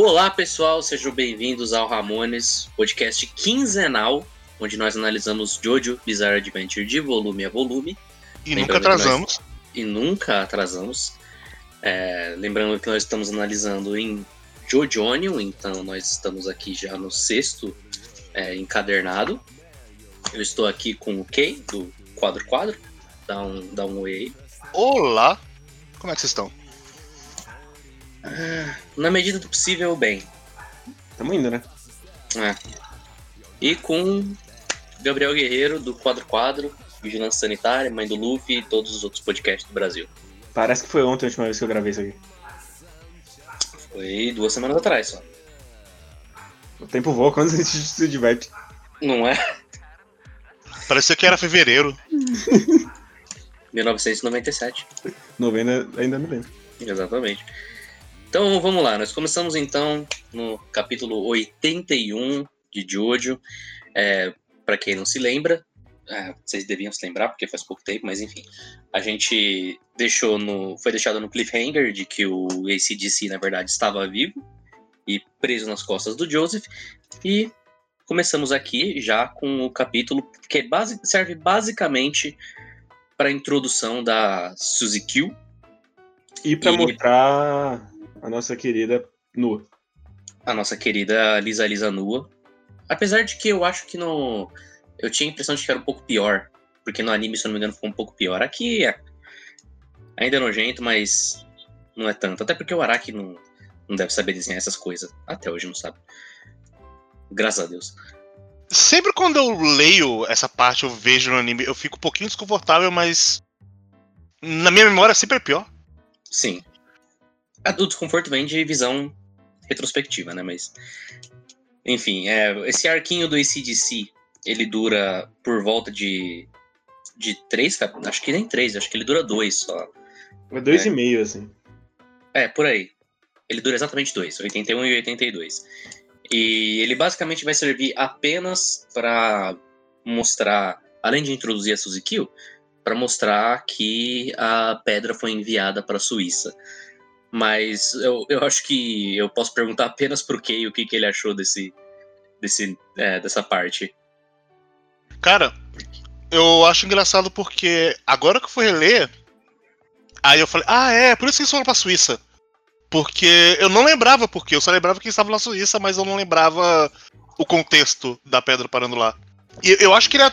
Olá, pessoal, sejam bem-vindos ao Ramones, podcast quinzenal, onde nós analisamos Jojo Bizarre Adventure de volume a volume. E nunca atrasamos. Nós... E nunca atrasamos. É... Lembrando que nós estamos analisando em Jojonion, então nós estamos aqui já no sexto é, encadernado. Eu estou aqui com o Kay, do Quadro Quadro. Dá um, dá um oi aí. Olá! Como é que vocês estão? Ah, na medida do possível, bem. Tamo indo, né? É. E com Gabriel Guerreiro, do Quadro Quadro, Vigilância Sanitária, Mãe do Luffy e todos os outros podcasts do Brasil. Parece que foi ontem a última vez que eu gravei isso aqui. Foi duas semanas atrás só. O tempo voa quando a gente se diverte. Não é? Parecia que era fevereiro. 1997. Novembro ainda me lembro. Exatamente. Então vamos lá, nós começamos então no capítulo 81 de Jojo. É, para quem não se lembra, é, vocês deviam se lembrar porque faz pouco tempo, mas enfim, a gente deixou no, foi deixado no cliffhanger de que o ACDC na verdade estava vivo e preso nas costas do Joseph. E começamos aqui já com o capítulo que é base, serve basicamente para a introdução da Suzy Q. E para mostrar a nossa querida nua. A nossa querida Lisa Lisa nua. Apesar de que eu acho que no. Eu tinha a impressão de que era um pouco pior. Porque no anime, se eu não me engano, ficou um pouco pior. Aqui é... ainda é nojento, mas não é tanto. Até porque o Araki não, não deve saber desenhar essas coisas. Até hoje não sabe. Graças a Deus. Sempre quando eu leio essa parte, eu vejo no anime, eu fico um pouquinho desconfortável, mas. Na minha memória sempre é pior. Sim o desconforto vem de visão retrospectiva, né? Mas. Enfim, é, esse arquinho do ACDC, ele dura por volta de. De três, acho que nem três, acho que ele dura dois só. É dois é. e meio, assim. É, por aí. Ele dura exatamente dois, 81 e 82. E ele basicamente vai servir apenas para mostrar, além de introduzir a Suzy Kill, para mostrar que a pedra foi enviada para a Suíça. Mas eu, eu acho que eu posso perguntar apenas pro Kay o que, que ele achou desse, desse, é, dessa parte. Cara, eu acho engraçado porque agora que eu fui reler, aí eu falei, ah, é, por isso que eles foram pra Suíça. Porque eu não lembrava porque, eu só lembrava que eles estavam na Suíça, mas eu não lembrava o contexto da pedra parando lá. E eu acho que ele é,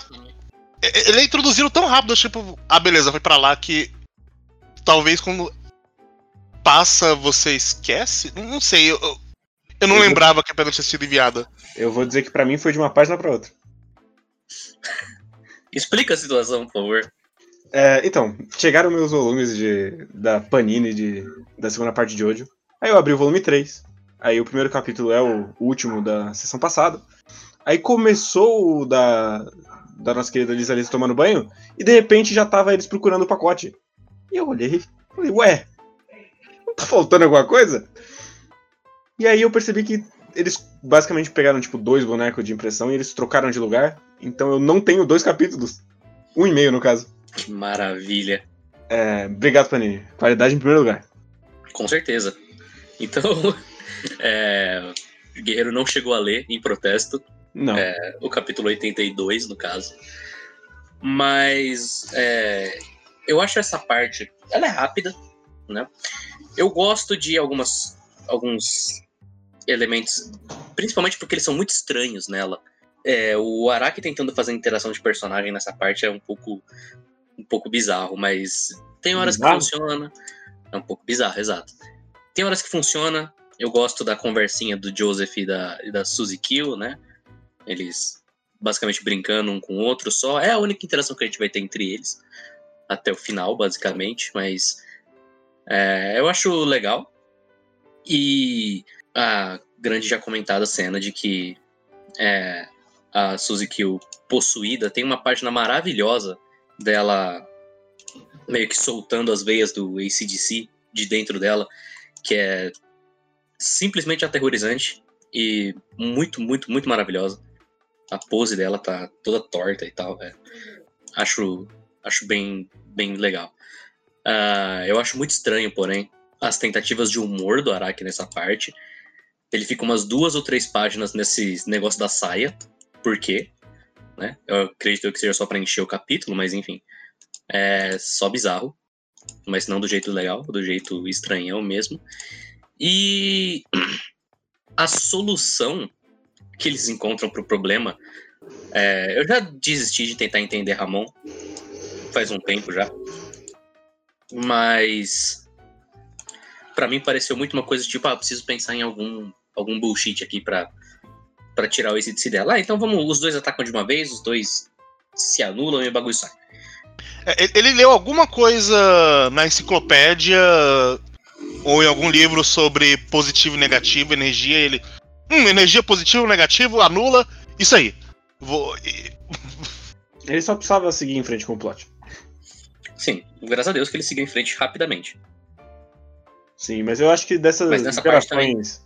ele é introduzido tão rápido, tipo, ah, beleza, foi para lá que talvez quando passa, você esquece? Não sei, eu, eu não eu lembrava vou... que a pedra tinha sido enviada. Eu vou dizer que para mim foi de uma página para outra. Explica a situação, por favor. É, então, chegaram meus volumes de, da Panini de, da segunda parte de hoje. Aí eu abri o volume 3. Aí o primeiro capítulo é o último da sessão passada. Aí começou o da, da nossa querida Lisa Lisa tomando banho. E de repente já tava eles procurando o pacote. E eu olhei falei, ué, tá faltando alguma coisa? E aí eu percebi que eles basicamente pegaram, tipo, dois bonecos de impressão e eles trocaram de lugar. Então eu não tenho dois capítulos. Um e meio, no caso. Que maravilha. É, obrigado, Panini. Qualidade em primeiro lugar. Com certeza. Então, é, o Guerreiro não chegou a ler em protesto. Não. É, o capítulo 82, no caso. Mas é, eu acho essa parte. Ela é rápida, né? Eu gosto de algumas, alguns elementos, principalmente porque eles são muito estranhos nela. É, o Araki tentando fazer interação de personagem nessa parte é um pouco, um pouco bizarro, mas tem horas bizarro? que funciona. É um pouco bizarro, exato. Tem horas que funciona. Eu gosto da conversinha do Joseph e da, e da Suzy Kill, né? Eles basicamente brincando um com o outro só. É a única interação que a gente vai ter entre eles. Até o final, basicamente. Mas é, eu acho legal. E a grande já comentada cena de que é, a Suzy Kill possuída tem uma página maravilhosa dela meio que soltando as veias do ACDC de dentro dela, que é simplesmente aterrorizante e muito, muito, muito maravilhosa. A pose dela tá toda torta e tal. É. Acho, acho bem, bem legal. Uh, eu acho muito estranho, porém, as tentativas de humor do Araki nessa parte. Ele fica umas duas ou três páginas nesse negócio da saia. Por quê? Né? Eu acredito que seja só pra encher o capítulo, mas enfim. É só bizarro. Mas não do jeito legal, do jeito estranhão mesmo. E a solução que eles encontram pro problema. é, eu já desisti de tentar entender Ramon. Faz um tempo já. Mas. Pra mim pareceu muito uma coisa tipo, ah, preciso pensar em algum, algum bullshit aqui pra, pra tirar o ACDC dela. Ah, então vamos, os dois atacam de uma vez, os dois se anulam e o bagulho sai. É, ele- leu alguma coisa na enciclopédia ou em algum livro sobre positivo e negativo, energia, e ele. Hum, energia positivo, negativo, anula. Isso aí. Vou. Ele só precisava seguir em frente com o plot. Sim, graças a Deus que ele seguiu em frente rapidamente. Sim, mas eu acho que dessas interações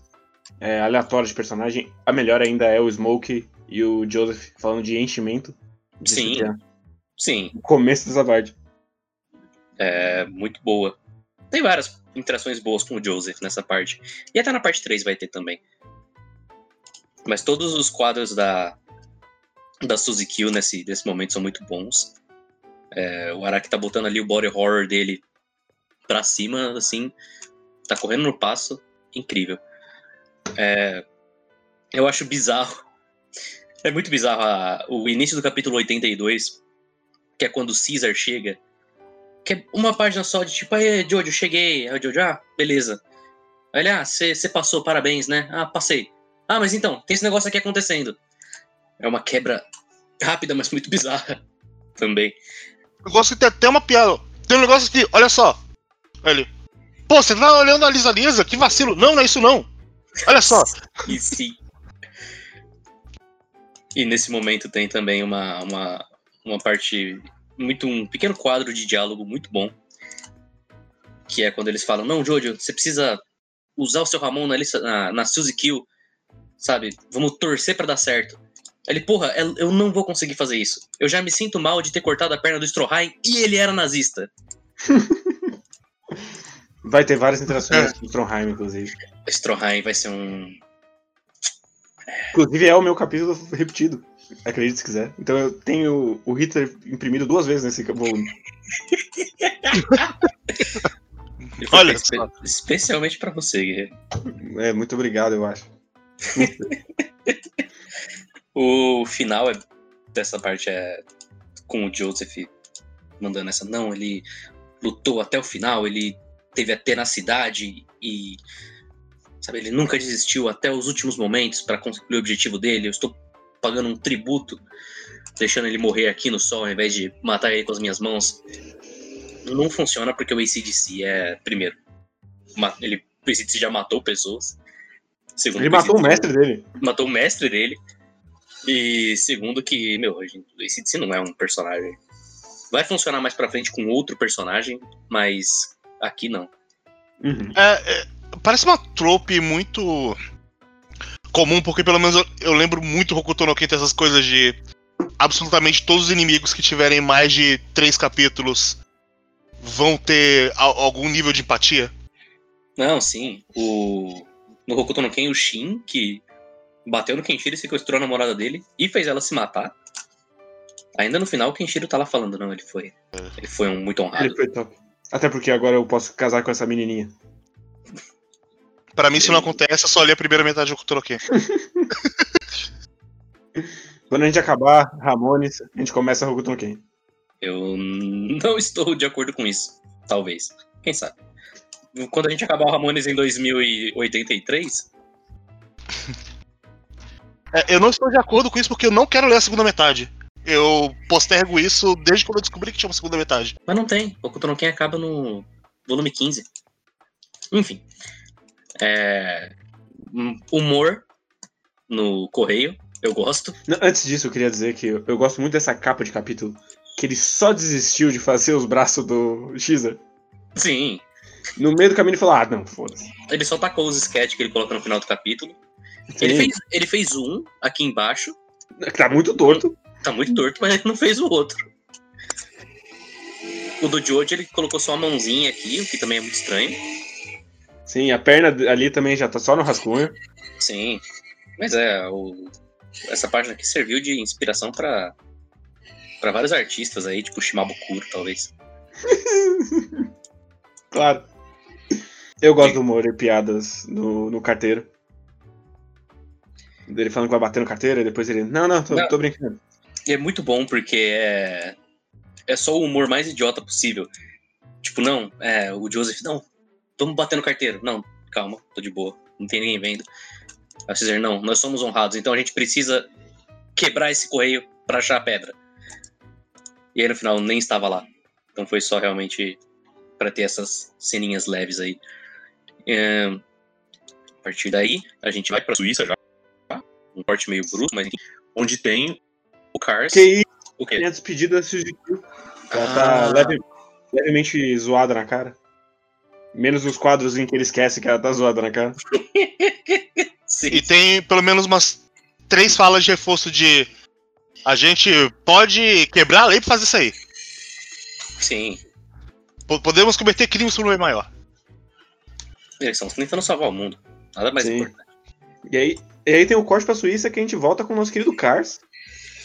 é, aleatórias de personagem, a melhor ainda é o Smoke e o Joseph falando de enchimento. Isso Sim. é Sim, o começo dessa parte. é muito boa. Tem várias interações boas com o Joseph nessa parte. E até na parte 3 vai ter também. Mas todos os quadros da, da Suzy Kill nesse, nesse momento são muito bons. É, o Araki tá botando ali o body horror dele pra cima, assim. Tá correndo no passo. Incrível. É, eu acho bizarro. É muito bizarro a- o início do capítulo 82, que é quando o Caesar chega que é uma página só de tipo, aí, Jojo, cheguei. Aí o Jojo, ah, beleza. Aí ele, ah, você passou, parabéns, né? Ah, passei. Ah, mas então, tem esse negócio aqui acontecendo. É uma quebra rápida, mas muito bizarra também. Eu gosto de ter até uma piada. Tem um negócio aqui, olha só. Ele. Pô, você tá olhando a Lisa Lisa? Que vacilo. Não, não é isso não. Olha só. E sim. E nesse momento tem também uma, uma, uma parte muito um pequeno quadro de diálogo muito bom, que é quando eles falam: "Não, Jojo, você precisa usar o seu Ramon na lista na, na Suzy Kill, sabe? Vamos torcer pra dar certo." Ele, porra, eu eu não vou conseguir fazer isso. Eu já me sinto mal de ter cortado a perna do Stroheim e ele era nazista. Vai ter várias interações com o Trondheim, inclusive. O Stroheim vai ser um Inclusive é o meu capítulo repetido. Acredite se quiser. Então eu tenho o Hitler imprimido duas vezes nesse volume. Olha espe- só. especialmente pra você, Guerreiro. É, muito obrigado, eu acho. O final é- dessa parte é com o Joseph mandando essa. Não, ele lutou até o final, ele teve a tenacidade e. Sabe, ele nunca desistiu até os últimos momentos para conseguir o objetivo dele. Eu estou pagando um tributo, deixando ele morrer aqui no sol ao invés de matar ele com as minhas mãos. Não funciona porque o ACDC é, primeiro, ele, o ACDC já matou pessoas. Segundo, Ele o matou o mestre dele. matou o mestre dele. E segundo que, meu, a gente- esse DC não é um personagem. Vai funcionar mais pra frente com outro personagem, mas aqui não. Uhum. É, é, parece uma trope muito comum, porque pelo menos eu, eu lembro muito Hokuto no Ken ter essas coisas de absolutamente todos os inimigos que tiverem mais de três capítulos vão ter a- algum nível de empatia. Não, sim. O no Hokuto no Ken, o Shin, que bateu no Kenshiro e sequestrou a namorada dele e fez ela se matar. Ainda no final, o Kenshiro tá lá falando, não, ele foi. Ele foi um muito honrado. Ele foi top. Até porque agora eu posso casar com essa menininha. Pra mim, se não acontece, eu só li a primeira metade no Ken. Quando a gente acabar Ramones, a gente começa a Hokuto no Ken. Eu não estou de acordo com isso. Talvez. Quem sabe? Quando a gente acabar o Ramones em 2083, É, eu não estou de acordo com isso porque eu não quero ler a segunda metade. Eu postergo isso desde quando eu descobri que tinha uma segunda metade. mas não tem. O Ken acaba no volume 15. Enfim. É... hum, Humor no correio, eu gosto. Não, Antes disso, eu queria dizer que eu, eu gosto muito dessa capa de capítulo. Que ele só desistiu de fazer os braços do Xer. Sim. No meio do caminho ele falou: Ah, não, foda-se. Ele só tacou os sketches que ele coloca no final do capítulo. Ele fez, ele fez um aqui embaixo. Tá muito torto. Tá muito torto, mas ele não fez o outro. O do Jojo, ele colocou só a mãozinha aqui, o que também é muito estranho. Sim, a perna ali também já tá só no rascunho. Sim. Mas é, o, essa página aqui serviu de inspiração pra, pra vários artistas aí, tipo Shimabukuro, talvez. Claro. Eu gosto do humor e piadas no, no carteiro. Dele falando que vai bater no carteiro, e depois ele. Não, não, tô, Não. tô brincando. E é muito bom porque é, é só o humor mais idiota possível. Tipo, não, é, o Joseph, não, vamos bater no carteiro. Não, calma, tô de boa, não tem ninguém vendo. Vocês dizem, não, nós somos honrados, então a gente precisa quebrar esse correio pra achar a pedra. E aí no final nem estava lá. Então foi só realmente pra ter essas ceninhas leves aí. É, a partir daí, a gente vai pra Suíça já. Um corte meio bruto, mas onde tem o Cars. Que isso, O quê? minha despedida da Suzy Q. Ela Ah. tá leve- levemente zoada na cara. Menos os quadros em que ele esquece que ela tá zoada na cara. Sim. E tem pelo menos umas três falas de reforço de. A gente pode quebrar a lei pra fazer isso aí. Sim. Po- Podemos cometer crimes por um bem maior. Eles estão tentando salvar o mundo. Nada mais Sim. importante. E aí, e aí tem o corte pra Suíça que a gente volta com o nosso querido Cars.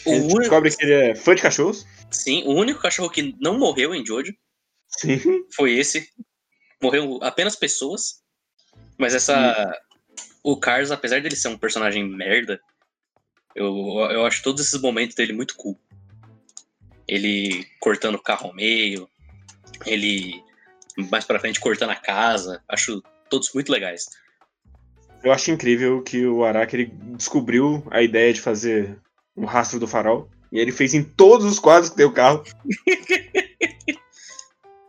O A gente único, descobre que ele é fã de cachorros. sim, o único cachorro que não morreu em Jojo Sim. foi esse. Morreu apenas pessoas. Mas essa. O Cars, apesar dele ser um personagem merda, eu, eu acho todos esses momentos dele muito cool. Ele cortando o carro ao meio, ele mais pra frente cortando a casa. Acho todos muito legais. Eu acho incrível que o Araki ele descobriu a ideia de fazer o rastro do farol. E ele fez em todos os quadros que tem o carro.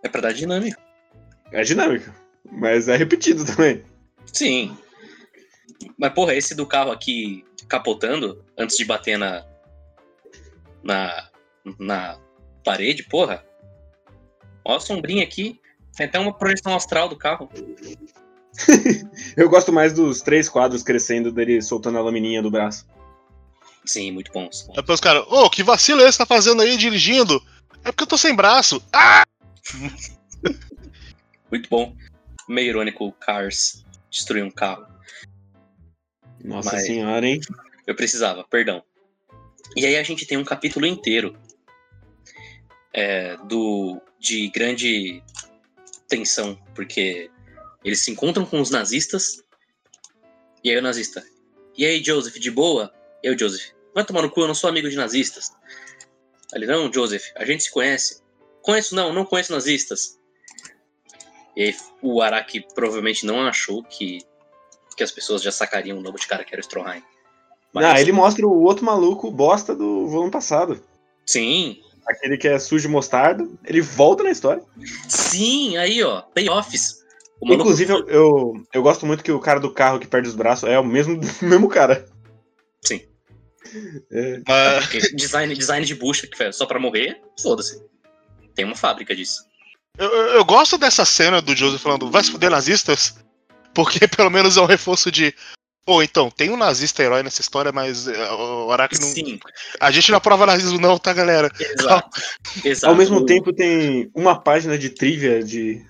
É pra dar dinâmica. É dinâmico. Mas é repetido também. Sim. Mas, porra, esse do carro aqui capotando antes de bater na. na. na parede, porra. Ó a sombrinha aqui. Tem até uma projeção astral do carro. Eu gosto mais dos três quadros crescendo dele soltando a lamininha do braço. Sim, muito bons. Aí depois os caras, ô, que vacilo é esse tá fazendo aí dirigindo? É porque eu tô sem braço. Ah! Muito bom. Meio irônico o Cars destruir um carro. Nossa Mas- senhora, hein? Eu precisava, perdão. E aí a gente tem um capítulo inteiro é, do de grande tensão, porque eles se encontram com os nazistas, e aí o nazista, e aí Joseph, de boa? Eu, Joseph, vai tomar no cu, eu não sou amigo de nazistas. Aí Ele, não, Joseph, a gente se conhece. Conheço não, não conheço nazistas. E aí o Araki provavelmente não achou que, que as pessoas já sacariam o nome de cara que era o Stroheim. Mas- Ah, ele mostra o outro maluco bosta do volume passado. Sim, Aquele que é sujo de mostarda. Ele volta na história. sim, aí ó, payoffs. Inclusive, eu, eu, eu gosto muito que o cara do carro que perde os braços é o mesmo, mesmo cara. Sim. É, Mas, design, design de bucha que só pra morrer, foda-se. Tem uma fábrica disso. eu, eu- gosto dessa cena do Joseph falando, vai se fuder nazistas, porque pelo menos é um reforço de. Pô, então, tem um nazista herói nessa história, mas é, o Araki não. Sim, A gente não aprova nazismo, não, tá, galera? exato. exato. Ao mesmo tempo, tem uma página de trivia de,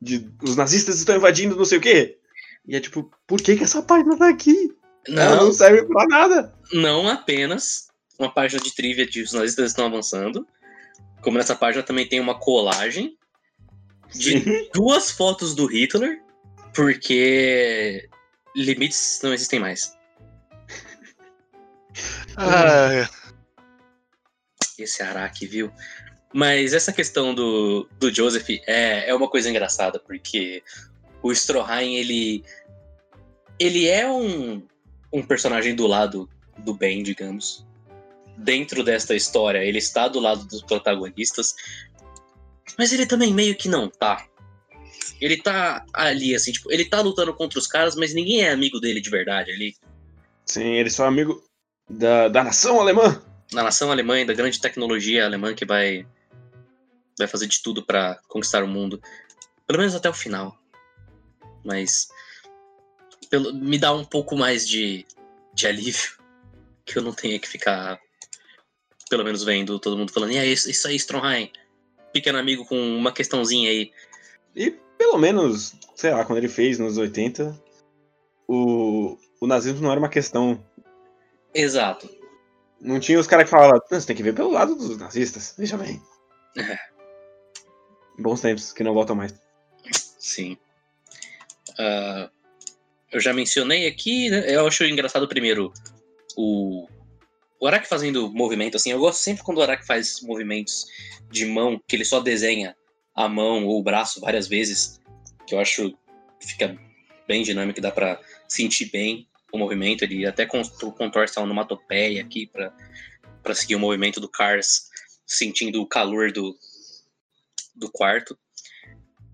de. Os nazistas estão invadindo não sei o quê. E é tipo, por que, que essa página tá aqui? Ela Não, não serve pra nada. não apenas uma página de trivia de os nazistas estão avançando, como nessa página também tem uma colagem de Sim. duas fotos do Hitler, porque limites não existem mais. Ah, Esse Araki, viu? Mas essa questão do, do Joseph é, é uma coisa engraçada, porque o Stroheim, ele. Ele é um, um personagem do lado do bem, digamos. Dentro desta história, ele está do lado dos protagonistas. Mas ele também meio que não tá. Ele tá ali, assim, tipo, ele tá lutando contra os caras, mas ninguém é amigo dele de verdade. Ele, Sim, eles são amigo da, da nação alemã. na nação alemã, e da grande tecnologia alemã que vai vai fazer de tudo pra conquistar o mundo, pelo menos até o final. Mas pelo- me dá um pouco mais de, de alívio que eu não tenha que ficar pelo menos vendo todo mundo falando, e é isso, isso aí, Stromheim, pequeno amigo com uma questãozinha aí. E pelo menos, sei lá, quando ele fez nos 80, o, o nazismo não era uma questão. Exato. Não tinha os caras que falavam, "Não, você tem que ver pelo lado dos nazistas, veja bem. É. Bons tempos, que não voltam mais. Sim. Ah, eu já mencionei aqui, né? Eu acho engraçado primeiro o, o Araki fazendo movimento, assim. Eu gosto sempre quando o Araki faz movimentos de mão, que ele só desenha a mão ou o braço várias vezes, que eu acho fica bem dinâmico, dá pra sentir bem o movimento. Ele até con- contorce a onomatopeia aqui pra seguir o movimento do Cars, sentindo o calor do, do quarto.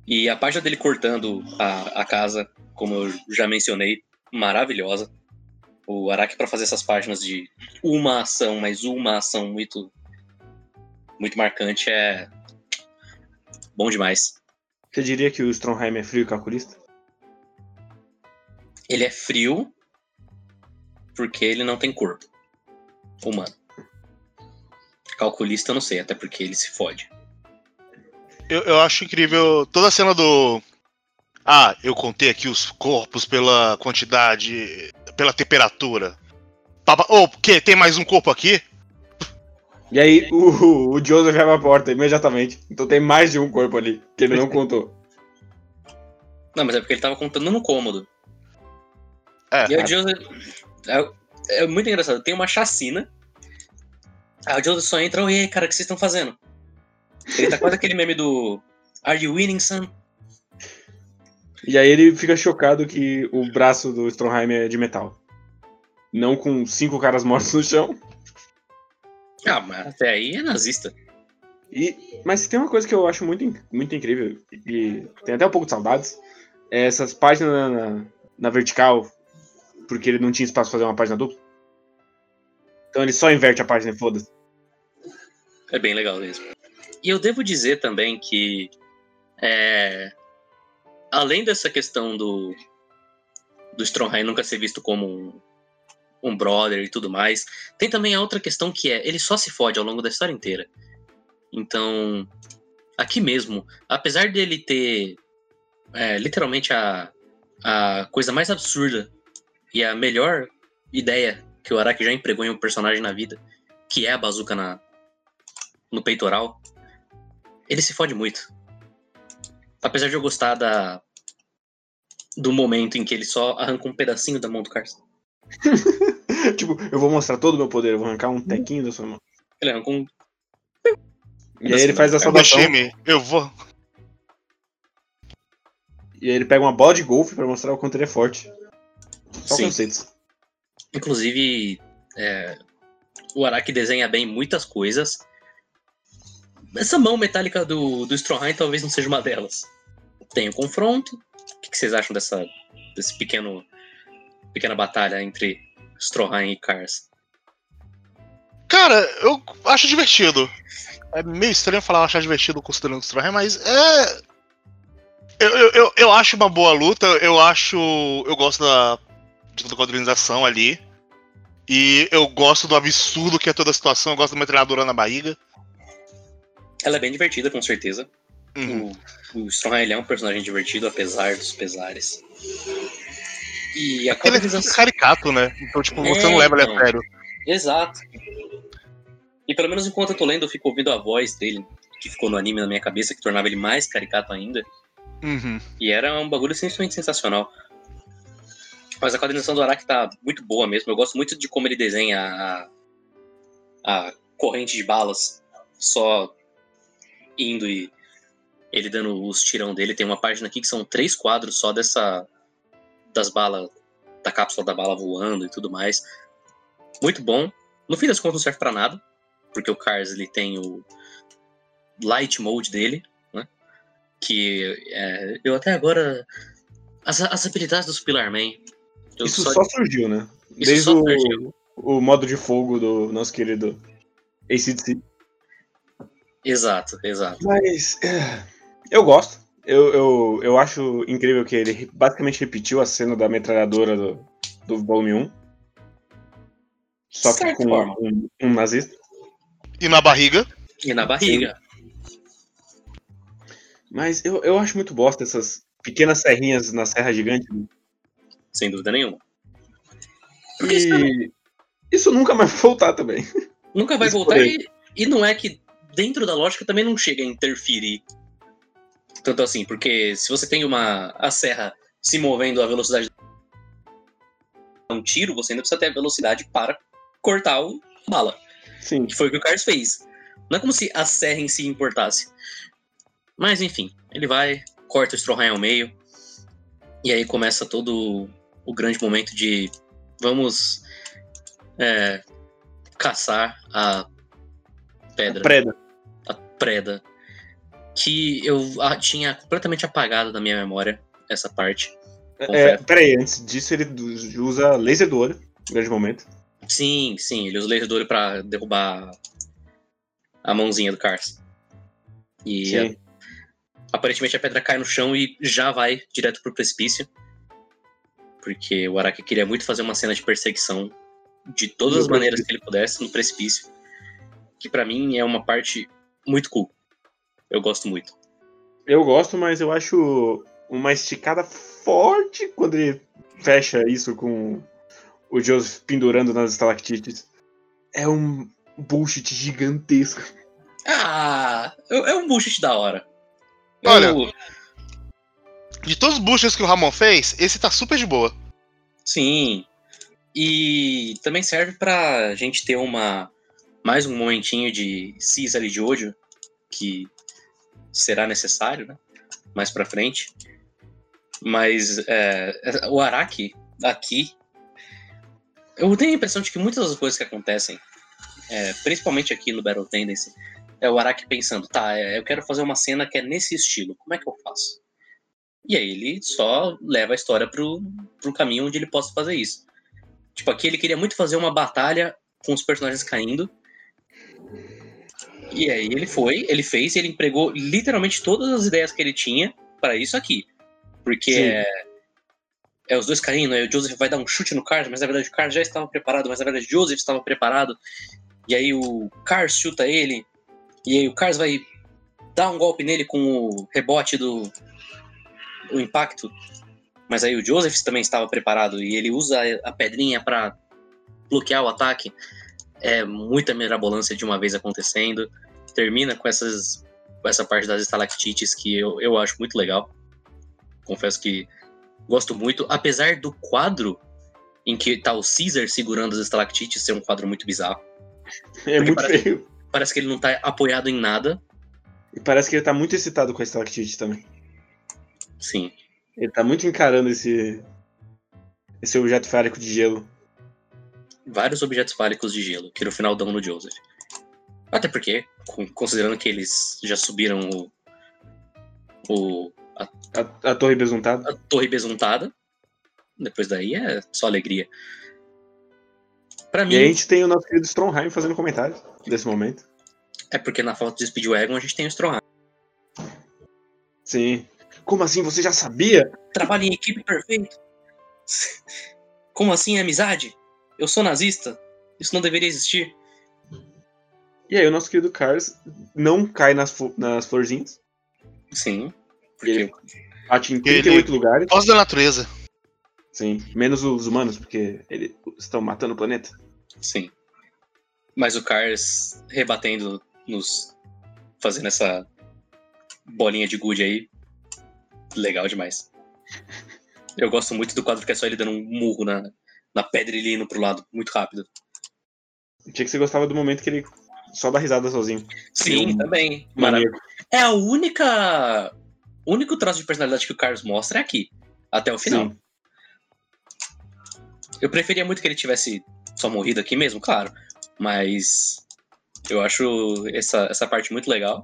E a página dele cortando a, a casa, como eu já mencionei, maravilhosa. O Araki para fazer essas páginas de uma ação, mas uma ação muito muito marcante é bom demais. Você diria que o Stromheim é frio e calculista? Ele é frio porque ele não tem corpo humano. Calculista eu não sei, até porque ele se fode. Eu, eu acho incrível toda a cena do. Ah, eu contei aqui os corpos pela quantidade. pela temperatura. Papa... Oh, que? Tem mais um corpo aqui? E aí o, o Joseph abre a porta imediatamente. Então tem mais de um corpo ali, que ele não contou. Não, mas é porque ele tava contando no cômodo. É. E aí o Joseph. É, é muito engraçado. Tem uma chacina. Aí o Joseph só entra, e aí, cara, o que vocês estão fazendo? Ele tá quase aquele meme do. Are you winning, son? E aí ele fica chocado que o braço do Stromheim é de metal. Não com cinco caras mortos no chão. Ah, mas até aí é nazista. E, mas tem uma coisa que eu acho muito, muito incrível, e tem até um pouco de saudades, é essas páginas na, na- na vertical, porque ele não tinha espaço pra fazer uma página dupla. Então ele só inverte a página e foda-se. É bem legal mesmo. E eu devo dizer também que. é, além dessa questão do. do Stromheim nunca ser visto como um, um brother e tudo mais, tem também a outra questão que é: ele só se fode ao longo da história inteira. Então. Aqui mesmo, apesar dele ter. é, literalmente a, a coisa mais absurda e a melhor ideia que o Araki já empregou em um personagem na vida, que é a bazuca na, no peitoral, ele se fode muito. Apesar de eu gostar da, do momento em que ele só arranca um pedacinho da mão do Carson. tipo, eu vou mostrar todo o meu poder, eu vou arrancar um tequinho da sua mão. Ele arranca um. E aí ele faz a É saudação, Goshimi, eu vou. e aí ele pega uma bola de golfe pra mostrar o quanto ele é forte. Só Sim. conceitos. Inclusive, é, o Araki desenha bem muitas coisas. Essa mão metálica do, do Stroheim talvez não seja uma delas. Tem o confronto. O que, vocês acham dessa desse pequeno pequena batalha entre Stroheim e Cars? Cara, eu acho divertido. É meio estranho falar achar divertido considerando o Straham, mas é. Eu, eu, eu, eu acho uma boa luta, eu acho. Eu gosto da. de toda quadrinização ali. E eu gosto do absurdo que é toda a situação, eu gosto da metralhadora na barriga. Ela é bem divertida, com certeza. Uhum. O, o é um personagem divertido, apesar dos pesares. E a Ele é quadrinização. caricato, né? Então, tipo, você É, não leva ele a sério. Exato. E pelo menos enquanto eu tô lendo, eu fico ouvindo a voz dele, que ficou no anime na minha cabeça, que tornava ele mais caricato ainda. Uhum. E era um bagulho simplesmente sensacional. Mas a quadrinização do Araki tá muito boa mesmo. Eu gosto muito de como ele desenha a, a corrente de balas só indo e ele dando os tirão dele. Tem uma página aqui que são três quadros só dessa. das balas. da cápsula da bala voando e tudo mais. Muito bom. No fim das contas não serve pra nada. Porque o Cars ele tem o light mode dele, né? Que é, eu até agora. As, as habilidades do Spillarman. Eu Isso só- só surgiu, né? Isso Desde só o, surgiu. o modo de fogo do nosso querido ACDC. Exato, exato. Mas é, eu gosto. Eu, eu, eu acho incrível que ele basicamente repetiu a cena da metralhadora do, do volume 1. Só que Certa com um, um nazista. E na barriga. E na barriga. Mas eu, eu acho muito bosta essas pequenas serrinhas na Serra Gigante. Sem dúvida nenhuma. Porque isso E isso nunca mais vai voltar também. nunca vai Isso voltar e, e não é que dentro da lógica também não chega a interferir. Tanto assim, porque se você tem uma a serra se movendo a velocidade de um tiro, você ainda precisa ter a velocidade para cortar o a bala. Sim. Que foi o que o Carlos fez. Não é como se a serra em si importasse. Mas enfim, ele vai, corta o Stroheim ao meio. E aí começa todo o grande momento de vamos é, caçar a pedra, a preda. Que eu tinha completamente apagado da minha memória essa parte. É, Confere. peraí, antes disso ele usa laser do olho. Grande momento. Sim, sim, ele usa laser do olho pra derrubar a mãozinha do Cars. E Sim. aparentemente a pedra cai no chão e já vai direto pro precipício. Porque o Araki queria muito fazer uma cena de perseguição de todas as maneiras que ele pudesse no precipício. Que pra mim é uma parte muito cool. Eu gosto muito. Eu gosto, mas eu acho uma esticada forte quando ele fecha isso com o Joseph pendurando nas estalactites. É um bullshit gigantesco. Ah, é um bullshit da hora. Olha, Eu- De todos os bullshits que o Ramon fez, esse tá super de boa. Sim. E também serve pra gente ter uma mais um momentinho de Caesar e de Jojo, que será necessário, né? Mais pra frente. Mas é, o Araki, aqui, eu tenho a impressão de que muitas das coisas que acontecem, é, principalmente aqui no Battle Tendency, é o Araki pensando, tá, é, eu quero fazer uma cena que é nesse estilo, como é que eu faço? E aí ele só leva a história pro, pro caminho onde ele possa fazer isso. Tipo, aqui ele queria muito fazer uma batalha com os personagens caindo. E aí ele foi, ele fez, ele empregou literalmente todas as ideias que ele tinha para isso aqui. Porque é, é os dois caindo, aí o Joseph vai dar um chute no Cars, mas na verdade o Cars já estava preparado, mas na verdade o Joseph estava preparado. E aí o Cars chuta ele, e aí o Cars vai dar um golpe nele com o rebote do o impacto. Mas aí o Joseph também estava preparado e ele usa a pedrinha para bloquear o ataque. É muita mirabolância de uma vez acontecendo. Termina com essas com essa parte das estalactites que eu, eu acho muito legal. Confesso que gosto muito, apesar do quadro em que tá o Caesar segurando as estalactites ser um quadro muito bizarro. É muito parece- feio. Parece que ele não tá apoiado em nada. E parece que ele tá muito excitado com a estalactite também. Sim. Ele tá muito encarando esse. esse objeto fálico de gelo. Vários objetos fálicos de gelo, que no final dão no Joseph. Até porque, con- considerando que eles já subiram o, o- a, A, a torre besuntada. a torre besuntada, depois daí é só alegria. Pra mim, E a gente tem o nosso querido Stromheim fazendo comentários desse momento. é porque na foto de Speedwagon a gente tem o Strong. Sim. Como assim? Você já sabia? Trabalho em equipe perfeito. Como assim é amizade? Eu sou nazista. Isso não deveria existir. E aí o nosso querido Cars não cai nas, nas florzinhas. Sim. Ele Porque bate em Ele- 38 lugares. Voz da natureza. Sim. Menos os humanos, porque eles estão matando o planeta. Sim. Mas o Cars rebatendo nos. fazendo essa bolinha de gude aí. Legal demais. Eu gosto muito do quadro que é só ele dando um murro na, na pedra e ele indo pro lado muito rápido. Tinha que você gostava do momento que ele só dá risada sozinho. Sim, um também. Maravilhoso. É a única. O único traço de personalidade que o Carlos mostra é aqui. Até o final. Sim. Eu preferia muito que ele tivesse só morrido aqui mesmo, claro. Mas eu acho essa, essa parte muito legal.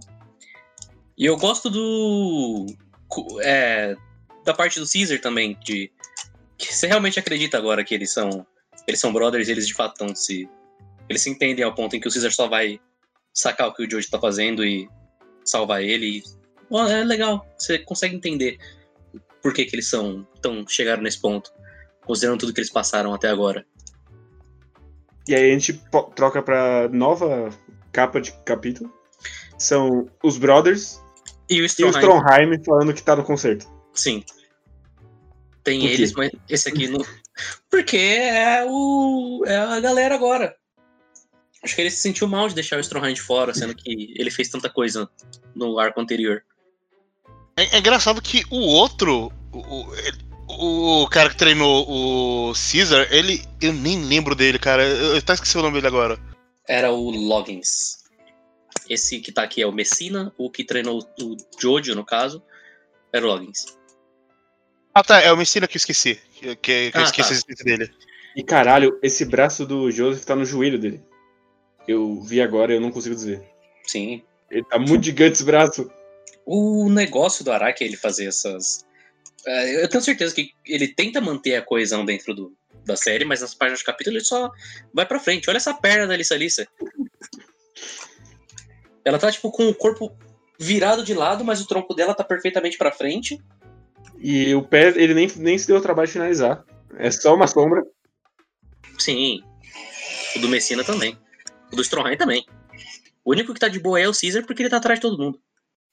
E eu gosto do. é, da parte do Caesar também, de. Você realmente acredita agora que eles são. Eles são brothers e eles de fato estão se. Eles se entendem ao ponto em que o Caesar só vai sacar o que o Jojo tá fazendo e salvar ele. E, é legal. Você consegue entender por que, que eles são tão chegaram nesse ponto, considerando tudo que eles passaram até agora. E aí a gente troca pra nova capa de capítulo. São os Brothers E o e o Stromheim, Stromheim falando que tá no concerto. sim. Tem eles, mas esse aqui não. Porque é, o, é a galera agora. Acho que ele se sentiu mal de deixar o Stronghold de fora, sendo que ele fez tanta coisa no arco anterior. É, é engraçado que o outro, o, o- o cara que treinou o Caesar, ele. Eu nem lembro dele, cara. Eu, eu até esqueci o nome dele agora. Era o Loggins. Esse que tá aqui é o Messina, o que treinou o Jojo, no caso, era o Loggins. Ah, tá. É o Messina que eu esqueci. Que, que- que eu Ah, esqueci tá. a existência dele. E caralho, esse braço do Joseph tá no joelho dele. Eu vi agora e eu não consigo dizer. Sim. Ele tá muito gigante esse braço. O negócio do Araki é ele fazer essas. É, eu tenho certeza que ele tenta manter a coesão dentro do, da série, mas nas páginas do capítulo ele só vai pra frente. Olha essa perna da Lissa Lissa. Ela tá, tipo, com o corpo virado de lado, mas o tronco dela tá perfeitamente pra frente. E o pé, ele nem, nem se deu o trabalho de finalizar. É só uma sombra. Sim. O do Messina também. O do Strongheim também. O único que tá de boa é o Caesar porque ele tá atrás de todo mundo.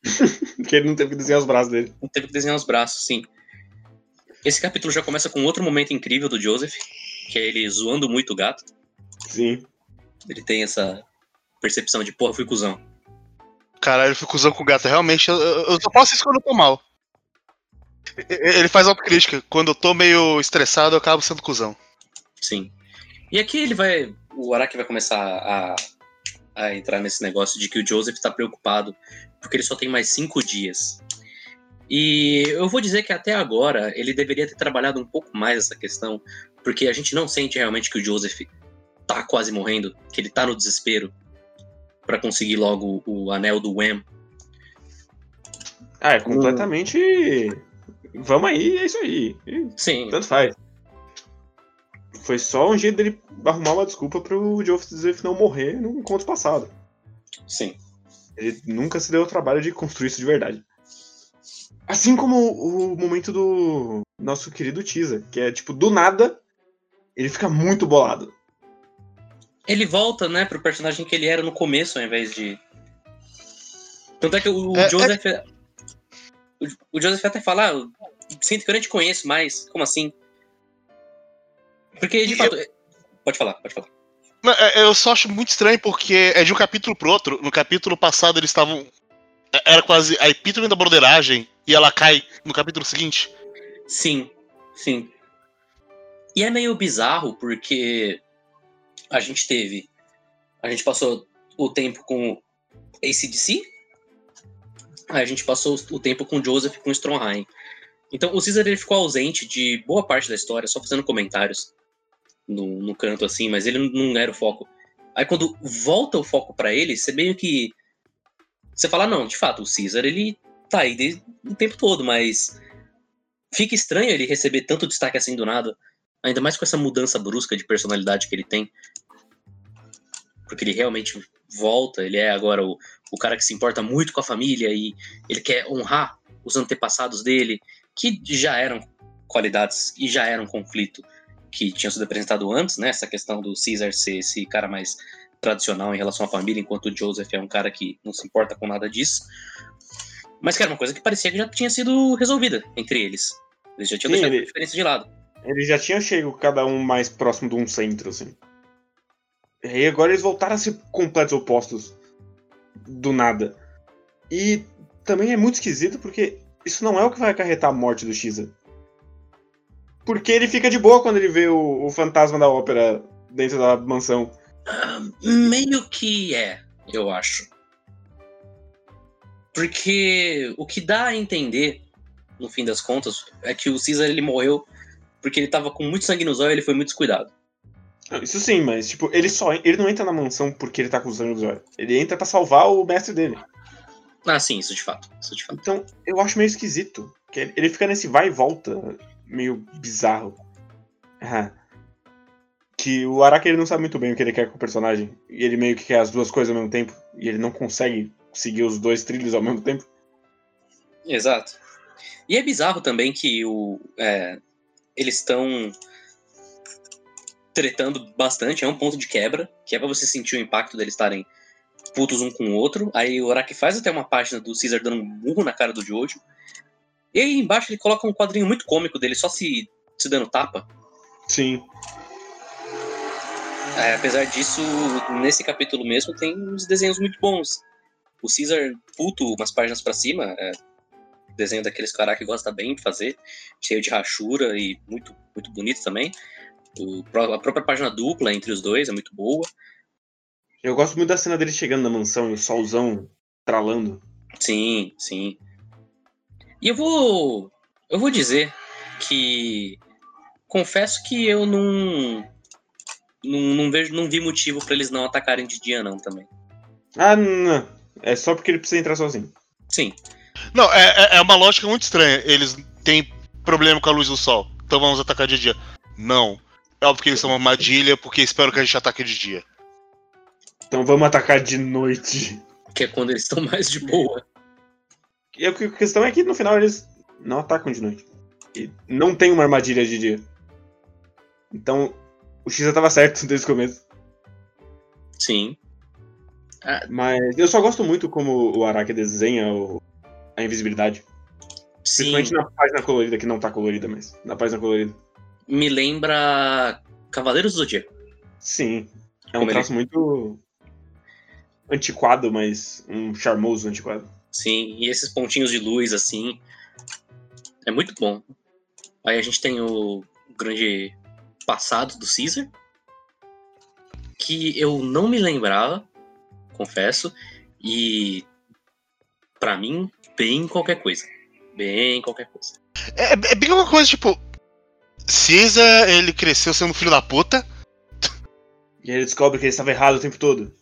Porque ele não teve que desenhar os braços dele. Não teve que desenhar os braços, sim. Esse capítulo já começa com outro momento incrível do Joseph, que é ele zoando muito o gato. Sim. Ele tem essa percepção de, porra, fui cuzão. Caralho, eu fui cuzão com o gato. Realmente, eu, eu só faço isso quando eu tô mal. Ele faz autocrítica. Quando eu tô meio estressado, eu acabo sendo cuzão. Sim. E aqui ele vai. O Araki vai começar a, a entrar nesse negócio de que o Joseph tá preocupado porque ele só tem mais cinco dias. E eu vou dizer que até agora ele deveria ter trabalhado um pouco mais essa questão, porque a gente não sente realmente que o Joseph tá quase morrendo, que ele tá no desespero pra conseguir logo o anel do Wham. Ah, é completamente. Vamos aí, é isso aí. E Sim, Tanto faz. Foi só um jeito dele arrumar uma desculpa pro Joseph não morrer no encontro passado. sim. Ele nunca se deu o trabalho de construir isso de verdade. Assim como o momento do nosso querido Teaser, que é tipo, do nada, ele fica muito bolado. Ele volta, né, pro personagem que ele era no começo, ao invés de. Tanto é que o, É, Joseph. O, o Joseph até fala, ah, eu sinto que eu nem te conheço mais. Como assim? Porque, de E fato. Pode falar, pode falar. Não, é- Eu só acho muito estranho porque é de um capítulo pro outro. No capítulo passado eles estavam. é- Era quase a epítome da broderagem e ela cai no capítulo seguinte. Sim, sim. E é meio bizarro porque a gente teve. A gente passou o tempo com ACDC, a gente passou o tempo com Joseph e com Stromheim. Então o Caesar ele ficou ausente de boa parte da história, só fazendo comentários no, no canto assim, mas ele não era o foco. Aí quando volta o foco pra ele, você meio que. Você fala, não, de fato, o Caesar ele tá aí desde o tempo todo, mas fica estranho ele receber tanto destaque assim do nada. Ainda mais com essa mudança brusca de personalidade que ele tem. Porque ele realmente volta, ele é agora o, o cara que se importa muito com a família e ele quer honrar os antepassados dele, que já eram qualidades e já eram conflito que tinham sido apresentado antes, né? Essa questão do Caesar ser esse cara mais tradicional em relação à família, enquanto o Joseph é um cara que não se importa com nada disso. Mas que era uma coisa que parecia que já tinha sido resolvida entre eles. Eles já tinham Sim, deixado ele- a diferença de lado. Ele já tinha chego cada um mais próximo de um centro, assim. E agora eles voltaram a ser completos opostos. Do nada. E também é muito esquisito porque isso não é o que vai acarretar a morte do Shiza. Porque ele fica de boa quando ele vê o, o fantasma da ópera dentro da mansão. Ah, meio que é, eu acho. Porque o que dá a entender, no fim das contas, é que o Caesar ele morreu porque ele tava com muito sangue nos olhos e ele foi muito descuidado. Não, Isso sim, mas tipo, ele só ele não entra na mansão porque ele tá com sangue nos olhos. Ele entra pra salvar o mestre dele. Ah, sim, isso de fato. Isso de fato. Então, eu acho meio esquisito. Que ele- ele fica nesse vai e volta meio bizarro. Ah. Que o Araki ele não sabe muito bem o que ele quer com o personagem. E ele meio que quer as duas coisas ao mesmo tempo. E ele não consegue seguir os dois trilhos ao mesmo tempo. Exato. E é bizarro também que o, é, eles estão tretando bastante, é um ponto de quebra, que é pra você sentir o impacto deles estarem putos um com o outro. Aí o Araki faz até uma página do Caesar dando um murro na cara do Jojo. E aí embaixo ele coloca um quadrinho muito cômico dele, só se, se dando tapa. Sim. É, apesar disso, nesse capítulo mesmo tem uns desenhos muito bons. O Caesar puto umas páginas pra cima, é, desenho daqueles caras que gosta bem de fazer, cheio de rachura e muito, muito bonito também. O, a própria página dupla entre os dois é muito boa. Eu gosto muito da cena dele chegando na mansão e o solzão tralando. Sim, sim. E eu vou. Eu vou dizer que. Confesso que eu não. Não, não vejo, não vi motivo para eles não atacarem de dia, não, também. Ah, não. É só porque ele precisa entrar sozinho. Sim. Não, é, é- é uma lógica muito estranha. Eles têm problema com a luz do sol, então vamos atacar de dia. Não. É óbvio que eles são uma armadilha, porque espero que a gente ataque de dia. Então vamos atacar de noite. Que é quando eles estão mais de boa. E a questão é que no final eles não atacam de noite. E não tem uma armadilha de dia. Então o X já tava certo desde o começo. Sim. Mas eu só gosto muito como o Araki desenha o- a invisibilidade. Sim. Principalmente na página colorida, que não tá colorida, mas na página colorida. Me lembra Cavaleiros do Zodíaco. Sim. É um Como ele- traço muito antiquado, mas um charmoso antiquado. Sim, e esses pontinhos de luz, assim. É muito bom. Aí a gente tem o grande passado do Caesar. Que eu não me lembrava, confesso. E. Pra mim, bem qualquer coisa. Bem qualquer coisa. É, é bem uma coisa, tipo. Caesar, ele cresceu sendo filho da puta. E aí ele descobre que ele estava errado o tempo todo.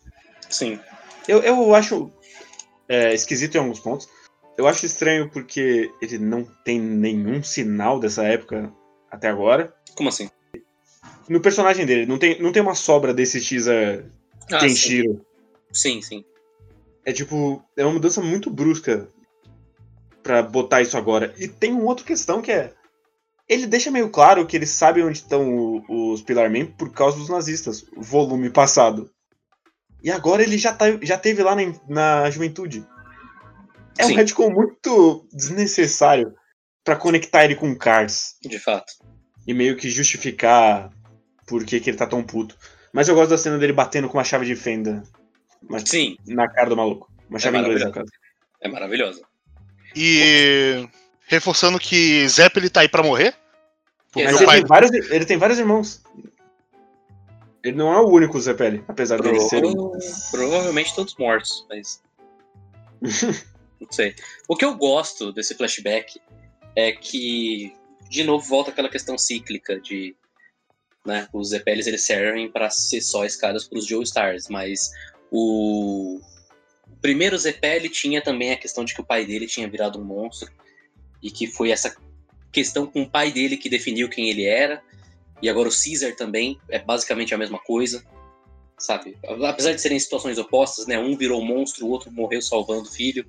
Sim. Eu, eu acho é, esquisito em alguns pontos. Eu acho estranho porque ele não tem nenhum sinal dessa época até agora. Como assim? No personagem dele, não tem, não tem uma sobra desse Teaser Ah, sim. Kenshiro. sim, sim. É tipo, é uma mudança muito brusca pra botar isso agora. E tem uma outra questão que é. Ele deixa meio claro que ele sabe onde estão os Pillar Men por causa dos nazistas, volume passado. E agora ele já, tá, já teve lá na, na juventude. É um Sim. retcon muito desnecessário pra conectar ele com Cars De fato. e meio que justificar por que, que ele tá tão puto. Mas eu gosto da cena dele batendo com uma chave de fenda mas Sim, na cara do maluco. Uma chave inglesa, no caso. é maravilhosa. E. Reforçando que Zeppelin tá aí pra morrer. Porque Mas ele pai. tem, vários, ele tem vários irmãos. Ele não é o único Zepeli, apesar dele ser um. Prova- Provavelmente todos mortos, mas. Não sei. O que eu gosto desse flashback é que, de novo, volta aquela questão cíclica de. Né, os Zeppelins eles servem para ser só escadas para os Joestars, mas o... o primeiro Zeppeli tinha também a questão de que o pai dele tinha virado um monstro e que foi essa questão com o pai dele que definiu quem ele era. E agora o Caesar também é basicamente a mesma coisa sabe? Apesar de serem situações opostas, né? Um virou monstro, o outro morreu salvando o filho.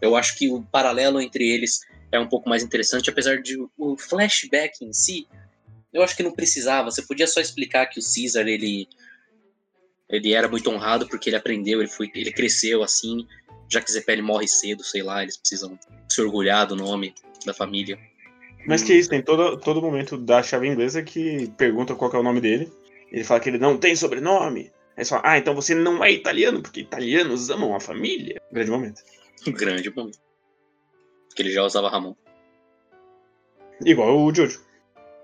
Eu acho que o paralelo entre eles é um pouco mais interessante, apesar de o flashback em si, eu acho que não precisava. Você podia só explicar que o Caesar ele ele era muito honrado porque ele aprendeu, ele foi, ele cresceu assim. Já que Zepeli morre cedo, sei lá, eles precisam se orgulhar do nome da família. Mas que isso, tem todo, todo momento da chave inglesa que pergunta qual é o nome dele. Ele fala que ele não tem sobrenome. Aí você fala, ah, então você não é italiano, porque italianos amam a família. Grande momento. Um grande momento. Que ele já usava Ramon. Igual o Jojo,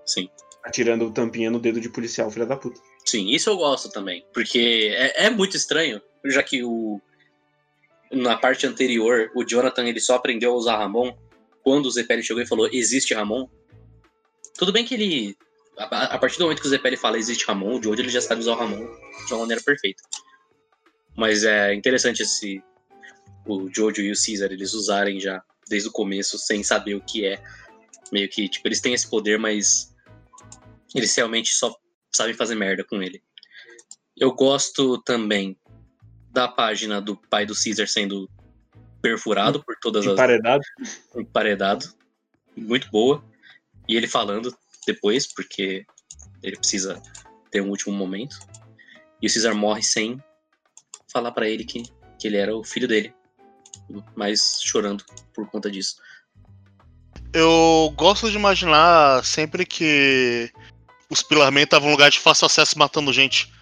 Sim. atirando tampinha no dedo de policial, filha da puta. Sim, isso eu gosto também. Porque é, é muito estranho, já que o. Na parte anterior, o Jonathan ele só aprendeu a usar Ramon quando o Zepeli chegou e falou: existe Ramon. Tudo bem que ele. A, a partir do momento que o Zepeli fala existe Ramon, o Jojo ele já sabe usar o Ramon de uma maneira perfeita. Mas é interessante esse. O Jojo e o Caesar eles usarem já desde o começo sem saber o que é. Meio que, tipo, eles têm esse poder, mas eles realmente só sabem fazer merda com ele. Eu gosto também da página do pai do Caesar sendo perfurado por todas as Emparedado. emparedado. Muito boa. E ele falando depois, porque ele precisa ter um último momento. E o Caesar morre sem falar pra ele que, que ele era o filho dele. Mas chorando por conta disso. Eu gosto de imaginar sempre que os Pilarman estavam em um lugar de fácil acesso matando gente.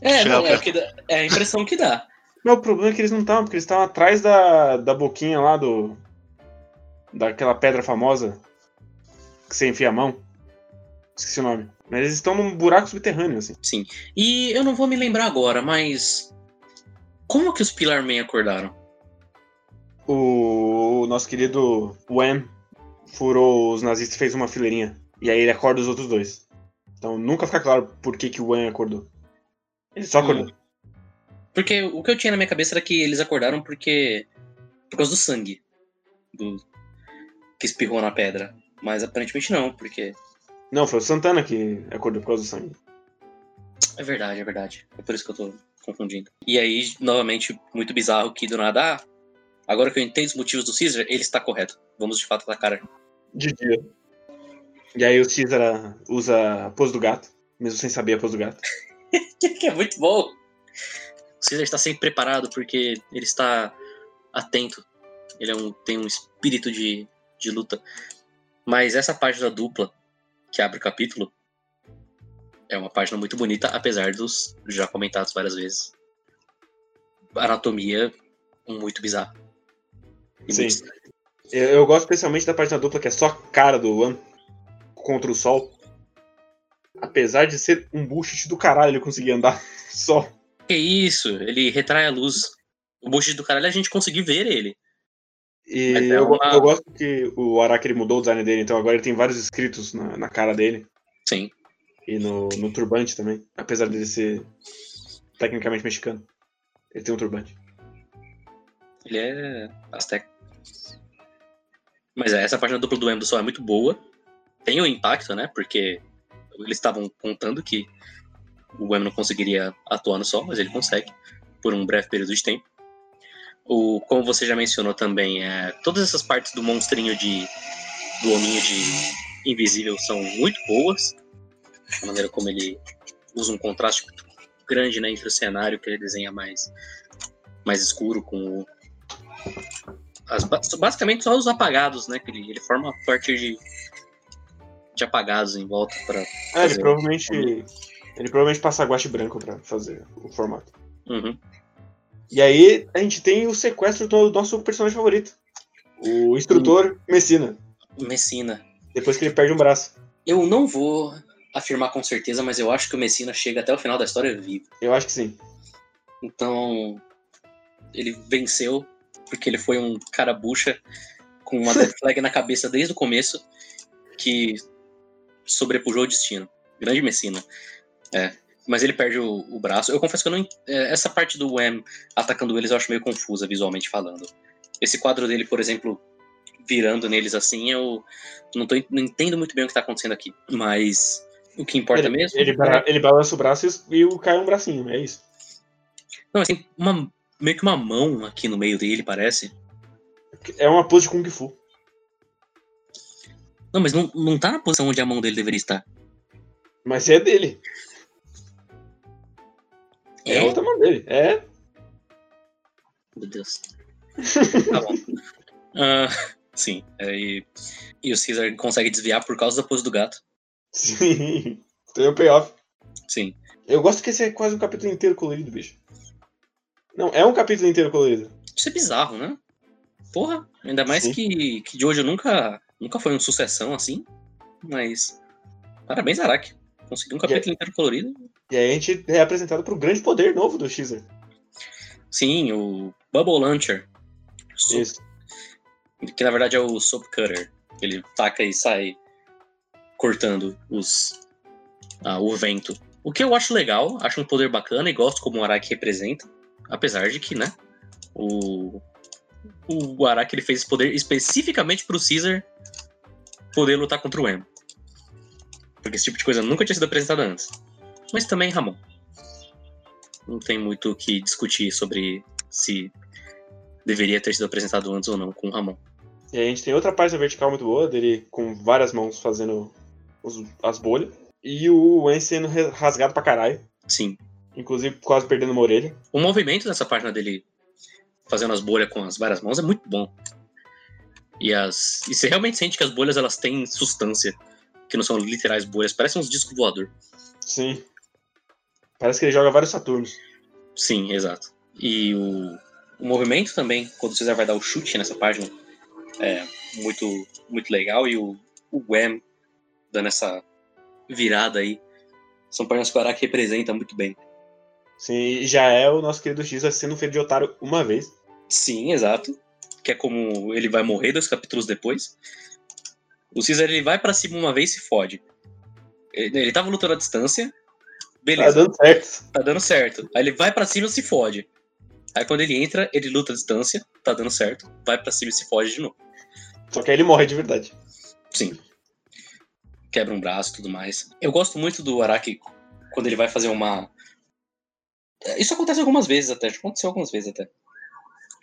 É, não, é, o dá- é a impressão que dá. Mas o problema é que eles não estavam, porque eles estavam atrás da, da boquinha lá do. daquela pedra famosa que você enfia a mão. Esqueci o nome. Mas eles estão num buraco subterrâneo, assim. Sim. E eu não vou me lembrar agora, mas. Como que os Pilar Man acordaram? O nosso querido Wham furou os nazistas e fez uma fileirinha. E aí ele acorda os outros dois. Então nunca fica claro por que, que o Wham acordou. Ele só acordou. Porque o que eu tinha na minha cabeça era que eles acordaram porque. por causa do sangue. Do. que espirrou na pedra. Mas aparentemente não, porque. Não, foi o Santana que acordou por causa do sangue. É verdade, é verdade. É por isso que eu tô confundindo. E aí, novamente, muito bizarro que do nada. Ah, agora que eu entendo os motivos do Caesar, ele está correto. Vamos de fato atacar. De dia. E aí o Caesar usa a pose do gato, mesmo sem saber a pose do gato. que é muito bom. O Caesar está sempre preparado porque ele está atento. Ele é um, tem um espírito de, de luta. Mas essa página dupla que abre o capítulo é uma página muito bonita, apesar dos já comentados várias vezes. Anatomia muito bizarra. Sim. muito- Eu, eu gosto especialmente da página dupla que é só a cara do One contra o sol. Apesar de ser um bullshit do caralho ele conseguir andar só. Que isso? Ele retrai a luz. O bullshit do caralho é a gente conseguir ver ele. E é uma- eu gosto que o Araki mudou o design dele, então agora ele tem vários escritos na, na cara dele. Sim. E no, no turbante também. Apesar dele ser tecnicamente mexicano. Ele tem um turbante. Ele é azteca. Mas é, essa página dupla do do Sol é muito boa. Tem o impacto, né? Porque eles estavam contando que o M não conseguiria atuar no Sol, mas ele consegue, por um breve período de tempo. O, como você já mencionou também, é, todas essas partes do monstrinho de. do hominho de invisível são muito boas. A maneira como ele usa um contraste grande né, entre o cenário que ele desenha mais, mais escuro com o, as, ba- basicamente só os apagados, né? Que ele, ele forma a partir de, de apagados em volta para. É, ele provavelmente. Ele provavelmente passa guache branco pra fazer o formato. Uhum. E aí a gente tem o sequestro do nosso personagem favorito. O instrutor Messina. Messina. Depois que ele perde um braço. Eu não vou afirmar com certeza, mas eu acho que o Messina chega até o final da história vivo. Eu acho que sim. Então, ele venceu porque ele foi um cara bucha com uma death flag na cabeça desde o começo que sobrepujou o destino. Grande Messina. É. Mas ele perde o, o braço. Eu confesso que eu não. é, Essa parte do Wham atacando eles eu acho meio confusa visualmente falando. Esse quadro dele, por exemplo, virando neles assim, eu não, tô, não entendo muito bem o que tá acontecendo aqui. Mas o que importa Ele, mesmo. ele, bra- ele balança o braço e o- cai um bracinho, é isso. Não, mas tem uma, meio que uma mão aqui no meio dele, parece. É uma pose de Kung Fu. Não, mas não, não tá na posição onde a mão dele deveria estar. Mas é dele. É, É? a outra mão dele. É. Meu Deus. tá bom. Ah, sim. e, e o Caesar consegue desviar por causa da pose do gato. Sim. Tem o payoff. Sim. Eu gosto que esse é quase um capítulo inteiro colorido, bicho. Não, é um capítulo inteiro colorido. Isso é bizarro, né? Porra, ainda mais Sim. que, que de hoje nunca, nunca foi um sucessão assim. Mas. Parabéns, Araki. Conseguiu um capítulo inteiro colorido. E aí a gente é apresentado pro grande poder novo do Xer. Sim, o Bubble Launcher. Soap- Isso. que na verdade é o Soap Cutter. Ele taca e sai cortando os ah, o vento. O que eu acho legal, acho um poder bacana e gosto como o Araki representa. Apesar de que, né? O, o Araki ele fez esse poder especificamente pro Caesar poder lutar contra o Emo. Porque esse tipo de coisa nunca tinha sido apresentada antes. Mas também, Ramon. Não tem muito o que discutir sobre se deveria ter sido apresentado antes ou não com o Ramon. E aí a gente tem outra página vertical muito boa, dele com várias mãos fazendo os- as bolhas. E o Wen sendo rasgado pra caralho. Sim. Inclusive quase perdendo uma orelha. O movimento dessa página dele fazendo as bolhas com as várias mãos é muito bom. E, as, e você realmente sente que as bolhas elas têm substância, que não são literais bolhas, parecem uns discos voador. Sim. Parece que ele joga vários Saturnos. Sim, exato. E o, o movimento também, quando o Cesar vai dar o chute nessa página, é muito, muito legal. E o, o Wham dando essa virada aí. São páginas que o Araki representa muito bem. Sim, já é o nosso querido X sendo feito de otário uma vez. Sim, exato. Que é como ele vai morrer dois capítulos depois. O Caesar ele vai para cima uma vez e se fode. Ele, ele tava lutando à distância. Beleza. Tá dando certo. Tá dando certo. Aí ele vai para cima e se fode. Aí quando ele entra, ele luta à distância, tá dando certo, vai para cima e se foge de novo. Só que aí ele morre de verdade. Sim. Quebra um braço e tudo mais. Eu gosto muito do Araki quando ele vai fazer uma. Isso acontece algumas vezes até, já aconteceu algumas vezes até.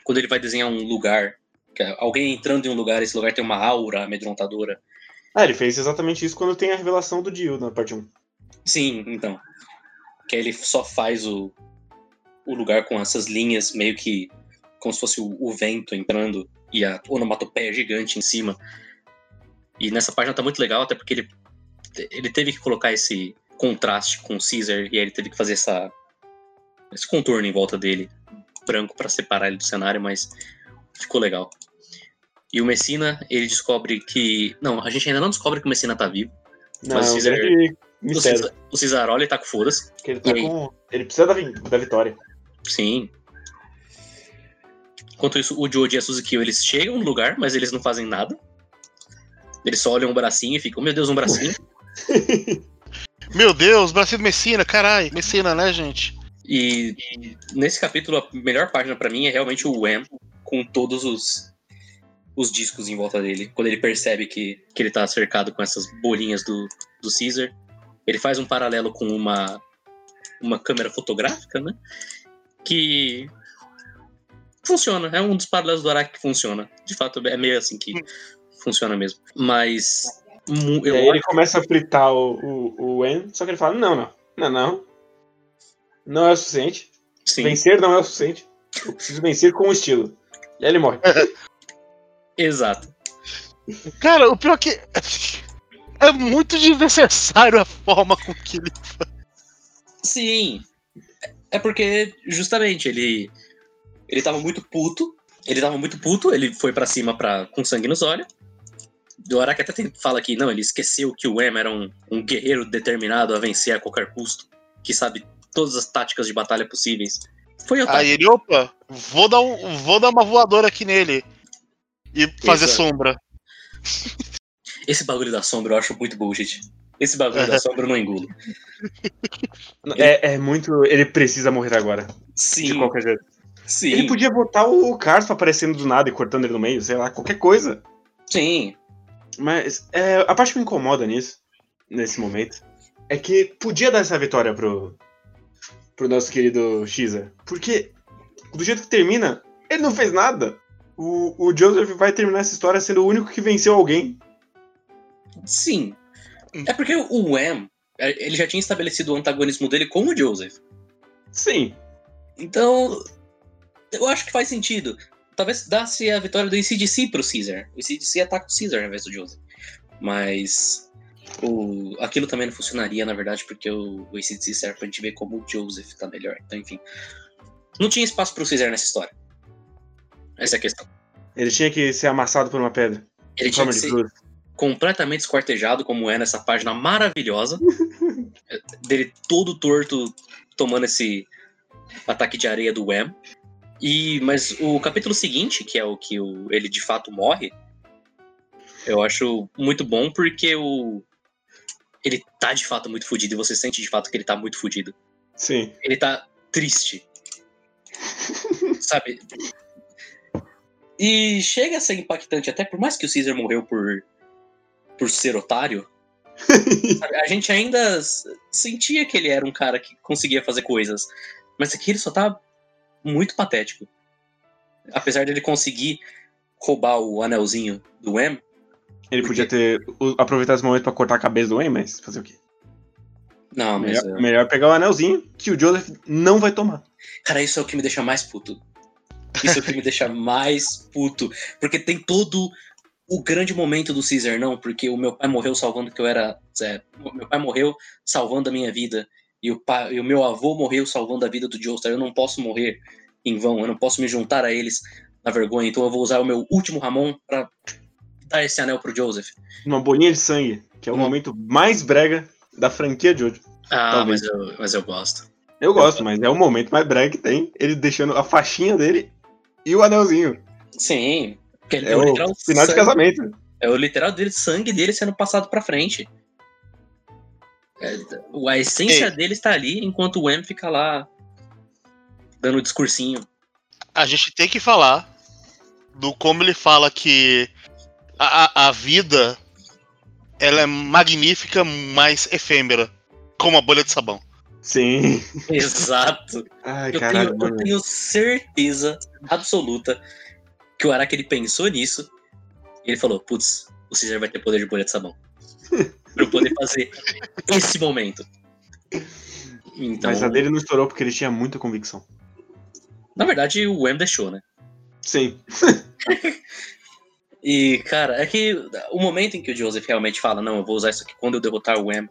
Quando ele vai desenhar um lugar, é alguém entrando em um lugar, esse lugar tem uma aura amedrontadora. Ah, ele fez exatamente isso quando tem a revelação do Dio na parte 1. Sim, então. Que aí ele só faz o, o lugar com essas linhas meio que como se fosse o, o vento entrando e a onomatopeia gigante em cima. E nessa página tá muito legal, até porque ele, ele teve que colocar esse contraste com o Caesar e aí ele teve que fazer essa, esse contorno em volta dele, branco, para separar ele do cenário, mas ficou legal. E o Messina, ele descobre que. Não, a gente ainda não descobre que o Messina tá vivo. Não, Mas o grande O. Cesar, o Cesaroli tá com foda-se. Ele, tá aí? com... ele precisa da, da vitória. Sim. Enquanto isso, o Joji e a Suzuki, eles chegam no lugar, mas eles não fazem nada. Eles só olham um bracinho e ficam, meu Deus, um bracinho. Meu Deus, bracinho do Messina, carai. Messina, né, gente? E nesse capítulo, a melhor página pra mim é realmente o Wham, com todos os, os discos em volta dele. Quando ele percebe que, que ele tá cercado com essas bolinhas do, do Caesar, ele faz um paralelo com uma, uma câmera fotográfica, né? Que funciona. É um dos paralelos do Araki que funciona. De fato, é meio assim que funciona mesmo. Mas eu aí ele começa a fritar o, o, o En, só que ele fala: não, não, não, não. Não é o suficiente. sim, Vencer não é o suficiente. Eu preciso vencer com estilo. E aí ele morre. exato. Cara, o pior é que. É muito desnecessário a forma com que ele. Sim. É porque, justamente, ele. Ele tava muito puto. Ele tava muito puto, ele foi pra cima pra, com sangue nos olhos. O Araki até tem- fala que não, ele esqueceu que o Em era um, um guerreiro determinado a vencer a qualquer custo, que sabe todas as táticas de batalha possíveis. Foi otário. Aí ele, opa, vou dar, um, vou dar uma voadora aqui nele. E fazer Exato. sombra. Esse bagulho da sombra eu acho muito bullshit. Esse bagulho da sombra eu não engulo. É, é muito. Ele precisa morrer agora. De Sim, qualquer jeito. sim, Ele podia botar o Carso aparecendo do nada e cortando ele no meio, sei lá, qualquer coisa. sim. Mas é, a parte que me incomoda nisso, nesse momento, é que podia dar essa vitória pro, pro nosso querido Xer. Porque, do jeito que termina, ele não fez nada. O, o Joseph vai terminar essa história sendo o único que venceu alguém. Sim. É porque o Wham, ele já tinha estabelecido o antagonismo dele com o Joseph. Sim. Então, eu acho que faz sentido. Talvez dasse a vitória do ICDC pro Caesar. O ICDC ataca o Caesar ao invés do Joseph. Mas o, aquilo também não funcionaria, na verdade, porque o, o ICDC serve pra gente ver como o Joseph tá melhor. Então, enfim. Não tinha espaço pro Caesar nessa história. Essa é a questão. Ele tinha que ser amassado por uma pedra. Ele tinha que ser completamente esquartejado, como é nessa página maravilhosa. dele todo torto, tomando esse ataque de areia do Wham. E, mas o capítulo seguinte, que é o que o, ele de fato morre, eu acho muito bom porque o, ele tá de fato muito fudido e você sente de fato que ele tá muito fudido. Sim. Ele tá triste. Sabe? E chega a ser impactante, até por mais que o Caesar morreu por, por ser otário, sabe? a gente ainda sentia que ele era um cara que conseguia fazer coisas. Mas aqui ele só tá muito patético. Apesar dele conseguir roubar o anelzinho do M, Ele podia ter aproveitado esse momento pra cortar a cabeça do Wayne, mas fazer o quê? não, mas. Melhor, é, melhor pegar o anelzinho que o Joseph não vai tomar. Cara, isso é o que me deixa mais puto. Isso é o que me deixa mais puto. Porque tem todo o grande momento do Caesar, não, porque o meu pai morreu salvando que eu era. É, meu pai morreu salvando a minha vida. E o, pai, e o meu avô morreu salvando a vida do Joestar. Eu não posso morrer em vão, eu não posso me juntar a eles na vergonha. Então eu vou usar o meu último Ramon para dar esse anel pro Joseph. Uma bolinha de sangue, que é o Uma- momento mais brega da franquia de hoje. Ah, Talvez. mas eu, mas eu gosto. Eu gosto, mas é o momento mais brega que tem. Ele deixando a faixinha dele e o anelzinho. Sim. Porque ele É o literal final de sangue- casamento. É o literal dele, sangue dele sendo passado pra frente. É, a essência Ei. dele está ali, enquanto o M fica lá dando o discursinho. A gente tem que falar do como ele fala que a, a- vida ela é magnífica, mas efêmera, como a bolha de sabão. Sim. Exato. Ai, Eu caralho. tenho, eu tenho certeza absoluta que o Araki ele pensou nisso e ele falou: putz, o Caesar vai ter poder de bolha de sabão. pra eu poder fazer esse momento. Então, Mas a dele não estourou porque ele tinha muita convicção. na verdade, o M deixou, né? Sim. E, cara, é que o momento em que o Joseph realmente fala, não, eu vou usar isso aqui quando eu derrotar o Wham,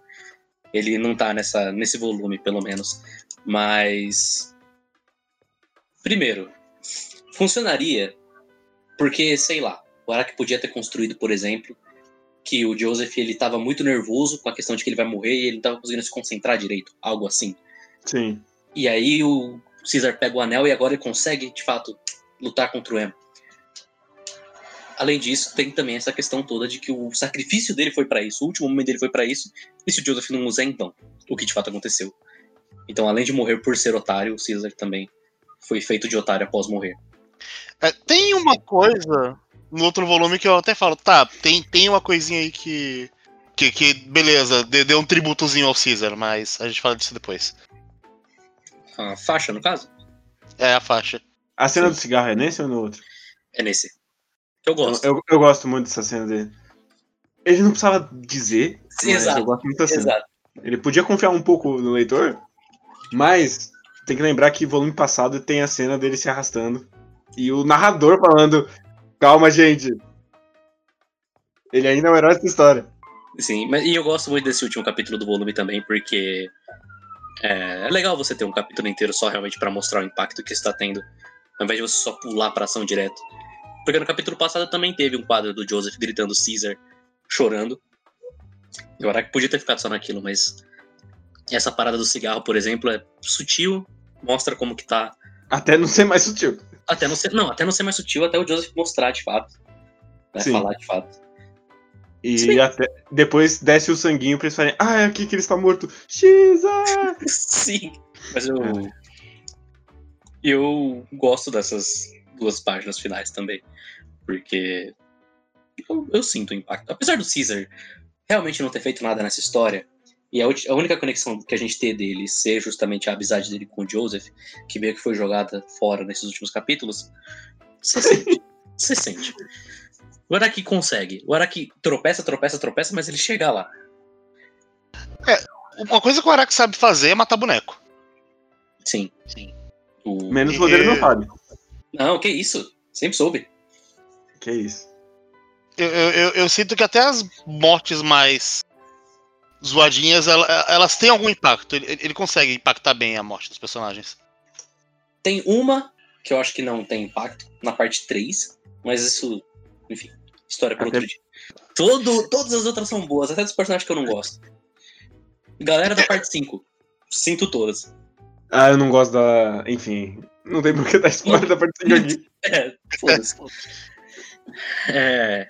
ele não tá nessa, nesse volume, pelo menos. Mas. Primeiro, funcionaria porque, sei lá, o Araki podia ter construído, por exemplo, que o Joseph ele tava muito nervoso com a questão de que ele vai morrer e ele não tava conseguindo se concentrar direito, algo assim. Sim. E aí o Caesar pega o anel e agora ele consegue, de fato, lutar contra o Em. Além disso, tem também essa questão toda de que o sacrifício dele foi pra isso, o último momento dele foi pra isso, e se o Joseph não usa, então, o que de fato aconteceu. Então, além de morrer por ser otário, o Caesar também foi feito de otário após morrer. É, tem uma coisa no outro volume que eu até falo, tá, tem, tem uma coisinha aí que. Que, que beleza, de- deu um tributozinho ao Caesar, mas a gente fala disso depois. A faixa, no caso, É a faixa. A cena do cigarro é nesse ou no outro? é nesse. Eu gosto. Eu, eu gosto muito dessa cena dele. Ele não precisava dizer, mas Exato, eu gosto muito da cena. Exato. Ele podia confiar um pouco no leitor, mas tem que lembrar que volume passado tem a cena dele se arrastando e o narrador falando: Calma, gente. Ele ainda é o herói dessa história. Sim, mas, e eu gosto muito desse último capítulo do volume também, porque é, é legal você ter um capítulo inteiro só realmente pra mostrar o impacto que está tendo, ao invés de você só pular pra ação direto. Porque no capítulo passado também teve um quadro do Joseph gritando Caesar, chorando. Eu acho que podia ter ficado só naquilo, mas essa parada do cigarro, por exemplo, é sutil, mostra como que tá. Até não ser mais sutil. Até não ser, não, até não ser mais sutil, até o Joseph mostrar de fato. Né, Sim. falar de fato. E Sim. até depois desce o sanguinho pra eles falarem: Ah, é aqui que ele está morto. Xisa! Sim, mas eu. Eu gosto dessas duas páginas finais também. Porque eu, eu sinto o impacto. Apesar do Caesar realmente não ter feito nada nessa história, e a, a única conexão que a gente tem dele ser justamente a amizade dele com o Joseph, que meio que foi jogada fora nesses últimos capítulos, você sente. Você sente. O Araki consegue. O Araki tropeça, tropeça, tropeça, mas ele chega lá. Uma coisa que o Araki sabe fazer é matar boneco. Sim. Sim. O... Menos o Rodrigo não E- sabe. Não, que isso? Sempre soube. Que isso. Eu, eu, eu- eu sinto que até as mortes mais zoadinhas, ela- elas têm algum impacto. Ele, ele consegue impactar bem a morte dos personagens. Tem uma que eu acho que não tem impacto, na parte 3, mas isso, enfim, história para Até- outro dia. Todo, todas as outras são boas, até dos personagens que eu não gosto. Galera da parte 5, sinto todas. Ah, eu não gosto da. Enfim. Não tem por que dar spoiler da parte de aqui. É, foda-se. É,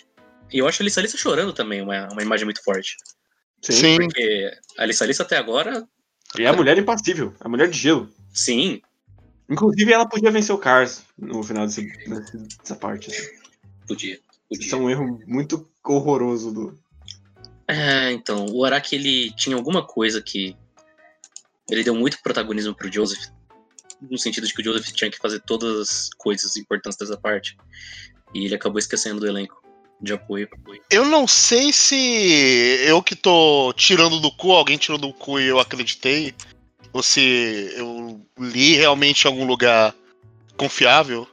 e eu acho a Lissa Lissa chorando também, uma, uma imagem muito forte. Sim. Porque a Lissa Lissa até agora, E é a mulher impassível. A mulher de gelo. sim, Inclusive, ela podia vencer o Cars no final desse- dessa parte. assim. podia. podia. Isso é um erro muito horroroso do. É, então, o Araki ele tinha alguma coisa que ele deu muito protagonismo pro Joseph, no sentido de que o Joseph tinha que fazer todas as coisas importantes dessa parte, e ele acabou esquecendo do elenco de apoio. Eu não sei se eu que tô tirando do cu, alguém tirou do cu e eu acreditei, ou se eu li realmente em algum lugar confiável.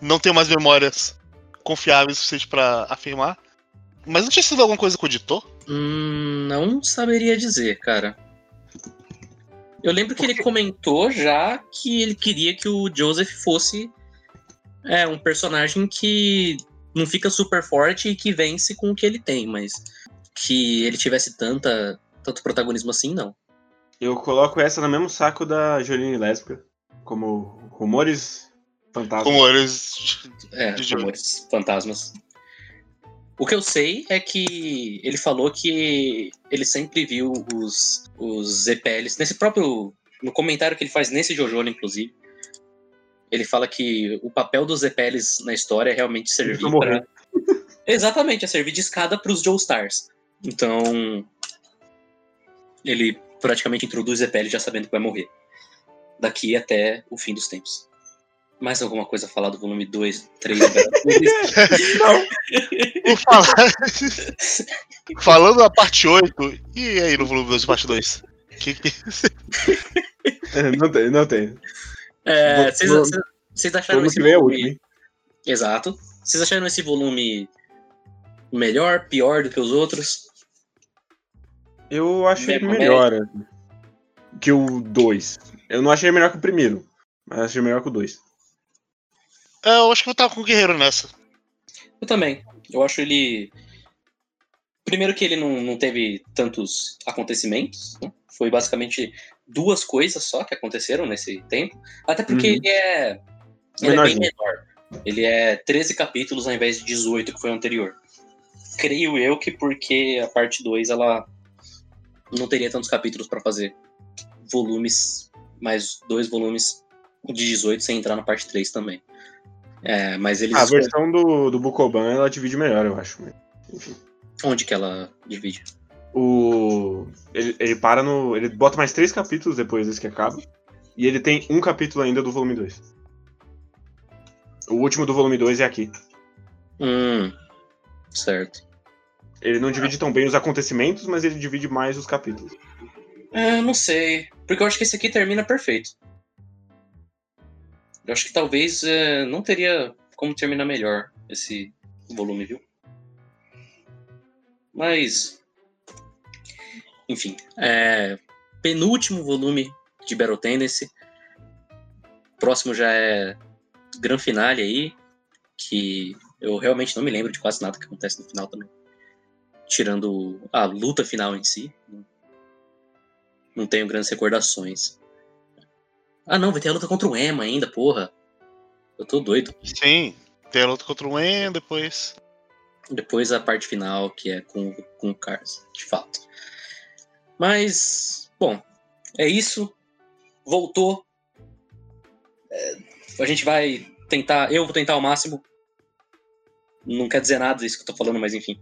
Não tenho mais memórias confiáveis o suficiente pra afirmar. Mas não tinha sido alguma coisa com o editor? Hum, não saberia dizer, cara. Eu lembro que ele comentou já que ele queria que o Joseph fosse é, um personagem que não fica super forte e que vence com o que ele tem, mas que ele tivesse tanta, tanto protagonismo assim, não. Eu coloco essa no mesmo saco da Jolene Lésbica, como rumores fantasmas. Rumores. É, De rumores, fantasmas. O que eu sei é que ele falou que ele sempre viu os, os EPLs, nesse próprio. No comentário que ele faz nesse Jojo, inclusive, ele fala que o papel dos EPLs na história é realmente servir para. Exatamente, é servir de escada para os Joestars. Então. Ele praticamente introduz EPL já sabendo que vai morrer. Daqui até o fim dos tempos. Mais alguma coisa a falar do volume 2, 3? Não, Por falar. Falando da parte 8, e aí no volume 2 e parte 2? Que que... não tem, não tem. É, Vou- vocês, vou- vocês- acharam esse é volume... último? Exato. Vocês acharam esse volume melhor, pior do que os outros? Eu achei Mesmo, melhor assim, que o 2. Eu não achei melhor que o primeiro, mas achei melhor que o 2. É, eu acho que eu tava com o Guerreiro nessa. Eu também. Eu acho ele. Primeiro que ele não, não teve tantos acontecimentos. né? Foi basicamente duas coisas só que aconteceram nesse tempo. Até porque Uhum. ele é. Ele é bem Menorzinho. menor. Ele é 13 capítulos ao invés de 18, que foi o anterior. Creio eu que porque a parte 2 ela não teria tantos capítulos pra fazer volumes, mais dois volumes de 18 sem entrar na parte 3 também. É, mas eles A versão do, do Bukoban ela divide melhor, eu acho. Enfim. Onde que ela divide? O. Ele, ele para no. Ele bota mais três capítulos depois desse que acaba. E ele tem um capítulo ainda do volume 2. O último do volume 2 é aqui. Hum, certo. Ele não divide tão bem os acontecimentos, mas ele divide mais os capítulos. É, não sei. Porque eu acho que esse aqui termina perfeito. Eu acho que talvez é, não teria como terminar melhor esse volume, viu? Mas. Enfim. É, penúltimo volume de Battle Tendency. Próximo já é Gran Finale aí. Que eu realmente não me lembro de quase nada que acontece no final também. Tirando a luta final em si. Não tenho grandes recordações. Ah, não, vai ter a luta contra o Emma ainda, porra. Eu tô doido. Sim, tem a luta contra o En, depois. Depois a parte final, que é com, com o Cars, de fato. Mas, bom, é isso. Voltou. É, a gente vai tentar. Eu vou tentar ao máximo. Não quer dizer nada isso que eu tô falando, mas enfim.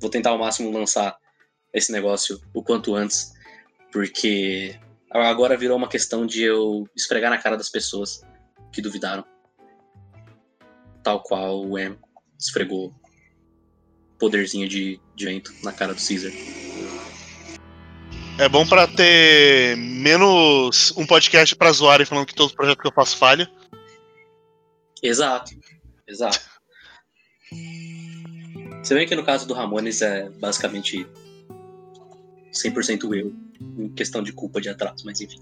Vou tentar ao máximo lançar esse negócio o quanto antes. Porque agora virou uma questão de eu esfregar na cara das pessoas que duvidaram. Tal qual o M esfregou poderzinho de, de vento na cara do Caesar. É bom pra ter menos um podcast pra zoarem falando que todo projeto que eu faço falha. Exato, exato. Você vê que no caso do Ramones é basicamente 100% eu, em questão de culpa de atraso, mas enfim.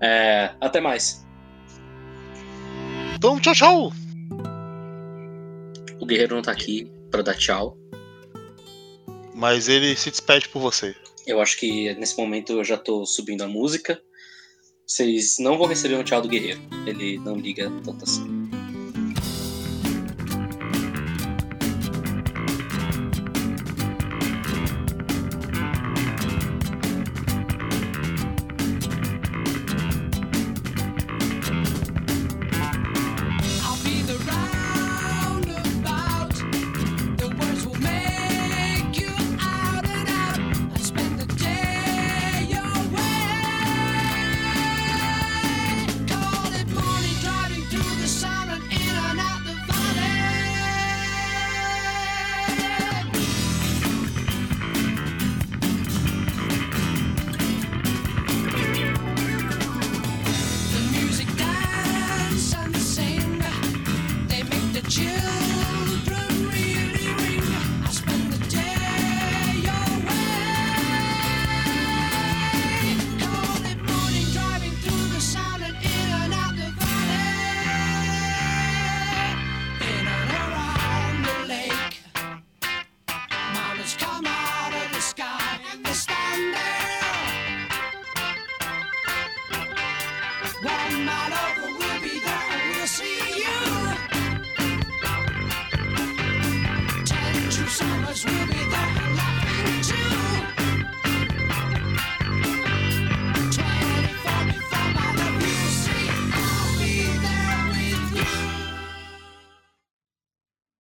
É, até mais. Então, tchau, tchau. O Guerreiro não tá aqui pra dar tchau. Mas ele se despede por você. Eu acho que nesse momento eu já tô subindo a música. Vocês não vão receber um tchau do Guerreiro. Ele não liga tanto assim.